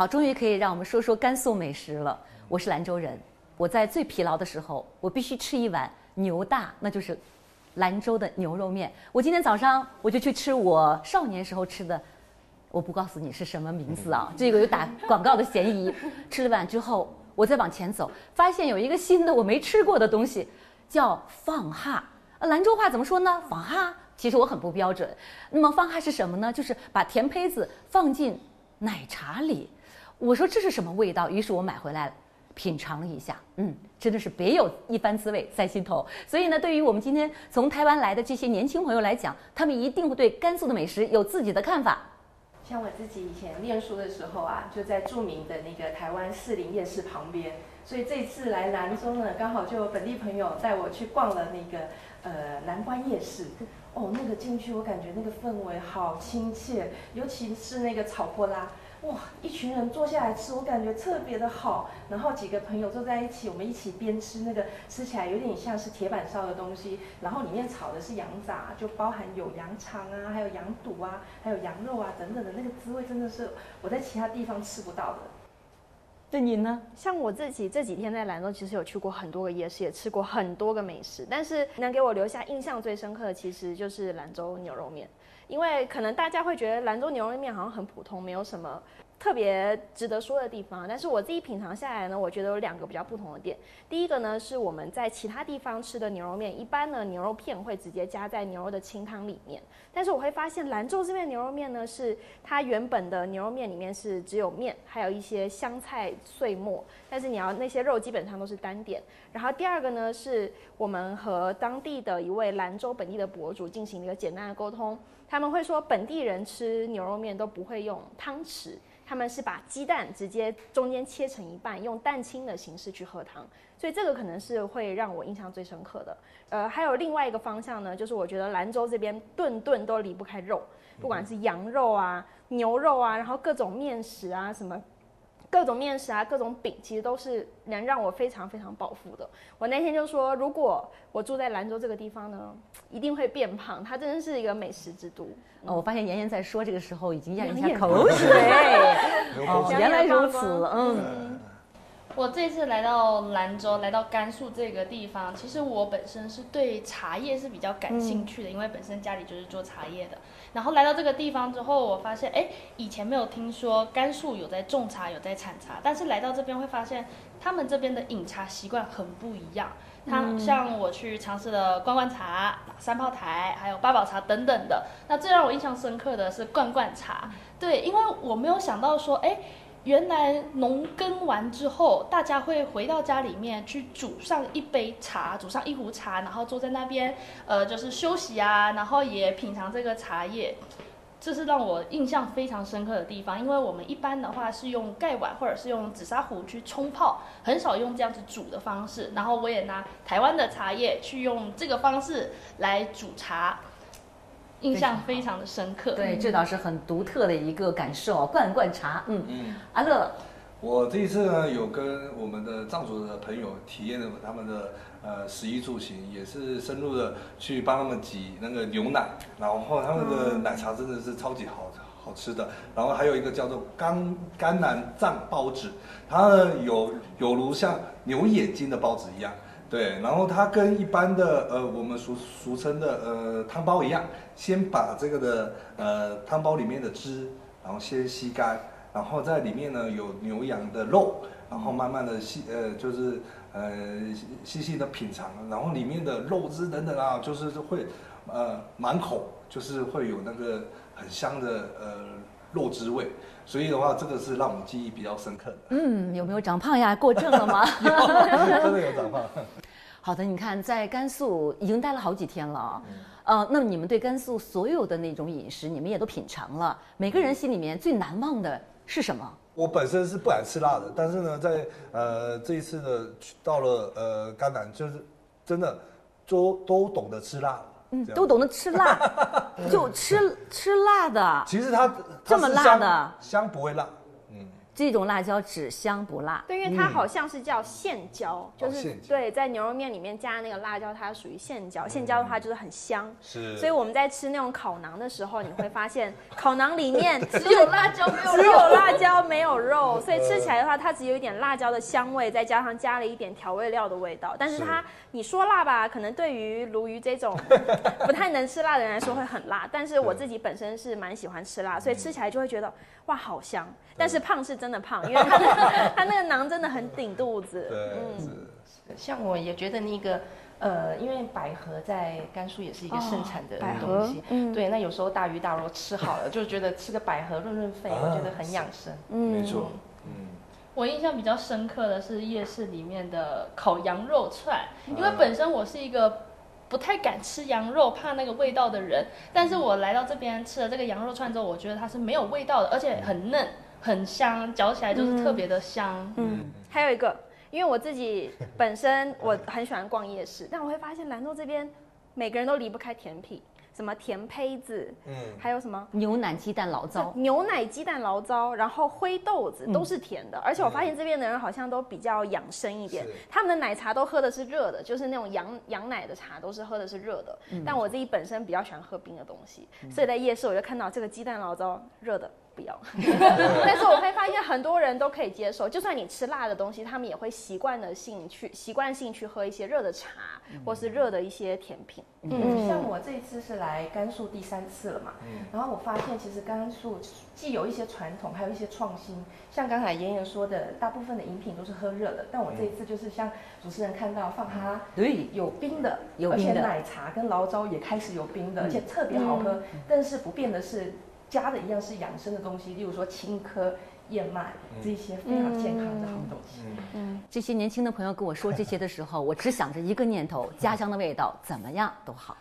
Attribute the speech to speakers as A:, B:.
A: 好，终于可以让我们说说甘肃美食了。我是兰州人，我在最疲劳的时候，我必须吃一碗牛大，那就是兰州的牛肉面。我今天早上我就去吃我少年时候吃的，我不告诉你是什么名字啊，这个有打广告的嫌疑。吃了碗之后，我再往前走，发现有一个新的我没吃过的东西，叫放哈。呃，兰州话怎么说呢？放哈。其实我很不标准。那么放哈是什么呢？就是把甜胚子放进奶茶里。我说这是什么味道？于是我买回来了品尝了一下，嗯，真的是别有一番滋味在心头。所以呢，对于我们今天从台湾来的这些年轻朋友来讲，他们一定会对甘肃的美食有自己的看法。
B: 像我自己以前念书的时候啊，就在著名的那个台湾士林夜市旁边，所以这次来兰州呢，刚好就有本地朋友带我去逛了那个呃南关夜市。哦，那个进去我感觉那个氛围好亲切，尤其是那个炒波拉。哇，一群人坐下来吃，我感觉特别的好。然后几个朋友坐在一起，我们一起边吃那个，吃起来有点像是铁板烧的东西。然后里面炒的是羊杂，就包含有羊肠啊，还有羊肚啊，还有羊肉啊等等的，那个滋味真的是我在其他地方吃不到的。
A: 那你呢？
C: 像我自己这几天在兰州，其实有去过很多个夜市，也吃过很多个美食，但是能给我留下印象最深刻的，其实就是兰州牛肉面。因为可能大家会觉得兰州牛肉面好像很普通，没有什么特别值得说的地方。但是我自己品尝下来呢，我觉得有两个比较不同的点。第一个呢，是我们在其他地方吃的牛肉面，一般呢牛肉片会直接加在牛肉的清汤里面。但是我会发现兰州这边牛肉面呢，是它原本的牛肉面里面是只有面，还有一些香菜碎末。但是你要那些肉基本上都是单点。然后第二个呢，是我们和当地的一位兰州本地的博主进行了一个简单的沟通。他他们会说，本地人吃牛肉面都不会用汤匙，他们是把鸡蛋直接中间切成一半，用蛋清的形式去喝汤。所以这个可能是会让我印象最深刻的。呃，还有另外一个方向呢，就是我觉得兰州这边顿顿都离不开肉，不管是羊肉啊、牛肉啊，然后各种面食啊什么。各种面食啊，各种饼，其实都是能让我非常非常饱腹的。我那天就说，如果我住在兰州这个地方呢，一定会变胖。它真的是一个美食之都。
A: 哦，我发现妍妍在说这个时候已经咽了一下口水。哦，原来如此。嗯。
D: 我这次来到兰州，来到甘肃这个地方，其实我本身是对茶叶是比较感兴趣的，因为本身家里就是做茶叶的。然后来到这个地方之后，我发现，哎，以前没有听说甘肃有在种茶，有在产茶，但是来到这边会发现，他们这边的饮茶习惯很不一样。它像我去尝试了罐罐茶、三炮台，还有八宝茶等等的。那最让我印象深刻的是罐罐茶，对，因为我没有想到说，哎。原来农耕完之后，大家会回到家里面去煮上一杯茶，煮上一壶茶，然后坐在那边，呃，就是休息啊，然后也品尝这个茶叶，这是让我印象非常深刻的地方。因为我们一般的话是用盖碗或者是用紫砂壶去冲泡，很少用这样子煮的方式。然后我也拿台湾的茶叶去用这个方式来煮茶。印象非常的深刻，
A: 对，这倒是很独特的一个感受。罐罐茶，嗯嗯，阿乐，
E: 我这一次呢有跟我们的藏族的朋友体验了他们的呃食衣住行，也是深入的去帮他们挤那个牛奶，然后他们的奶茶真的是超级好好吃的。然后还有一个叫做甘甘南藏包子，它呢有有如像牛眼睛的包子一样。对，然后它跟一般的呃我们俗俗称的呃汤包一样，先把这个的呃汤包里面的汁，然后先吸干，然后在里面呢有牛羊的肉，然后慢慢的细呃就是呃细细的品尝，然后里面的肉汁等等啊，就是会呃满口就是会有那个很香的呃肉汁味，所以的话这个是让我们记忆比较深刻的。
A: 嗯，有没有长胖呀？过正了吗？
E: 真的有长胖。
A: 好的，你看，在甘肃已经待了好几天了，呃，那么你们对甘肃所有的那种饮食，你们也都品尝了，每个人心里面最难忘的是什么？
E: 我本身是不敢吃辣的，但是呢，在呃这一次的，到了呃甘南，就是真的都都懂得吃辣，
A: 嗯，都懂得吃辣，就吃吃辣的。
E: 其实它
A: 这么辣的
E: 香不会辣。
A: 这种辣椒只香不辣。
C: 对，因为它好像是叫线椒，就是对，在牛肉面里面加那个辣椒，它属于线椒。线椒的话就是很香，
F: 是
C: 所以我们在吃那种烤馕的时候，你会发现 烤馕里面
D: 只有辣椒没有
C: 只有。辣椒没有肉，所以吃起来的话，它只有一点辣椒的香味，再加上加了一点调味料的味道。但是它，你说辣吧，可能对于鲈鱼这种 不太能吃辣的人来说会很辣。但是我自己本身是蛮喜欢吃辣，所以吃起来就会觉得哇好香。但是胖是真的胖，因为它的它那个囊真的很顶肚子。
F: 对，是
B: 像我也觉得那个。呃，因为百合在甘肃也是一个盛产的东西，
C: 嗯
B: 对。那有时候大鱼大肉吃好了，就觉得吃个百合润润肺，
F: 啊
B: 我觉得很养生。
F: 没错，嗯，
D: 我印象比较深刻的是夜市里面的烤羊肉串，
F: 嗯
D: 因为本身我是一个不太敢吃羊肉、怕那个味道的人，但是我来到这边吃了这个羊肉串之后，我觉得它是没有味道的，而且很嫩、很香，嚼起来就是特别的香。
C: 嗯，还有一个，因为我自己本身我很喜欢逛夜市，但我会发现兰州这边每个人都离不开甜品，什么甜胚子，
F: 嗯。
C: 还有什么
A: 牛奶鸡蛋醪糟，
C: 牛奶鸡蛋醪糟，然后灰豆子
A: 嗯。
C: 都是甜的，而且我发现这边的人好像都比较养生一点，他们的奶茶都喝的是热的，就是那种羊羊奶的茶都是喝的是热的。
A: 嗯。
C: 但我自己本身比较喜欢喝冰的东西，所以在夜市我就看到这个鸡蛋醪糟热的不要，但是我会发现很多人都可以接受，就算你吃辣的东西，他们也会习惯的性去习惯性去喝一些热的茶，或是热的一些甜品。
B: 嗯，像我这一次是来甘肃第三次了嘛，
F: 嗯。
B: 然后我发现其实甘肃既有一些传统，还有一些创新。像刚才妍妍说的，大部分的饮品都是喝热的，但我这一次就是像主持人看到放哈
A: 对，
B: 有冰的，
A: 有冰的。
B: 而且奶茶跟醪糟也开始有冰的，而且特别好喝。但是不变的是加的一样是养生的东西，例如说青稞、燕麦这些非常健康的好东西。
F: 嗯，
A: 这些年轻的朋友跟我说这些的时候，我只想着一个念头：家乡的味道怎么样都好。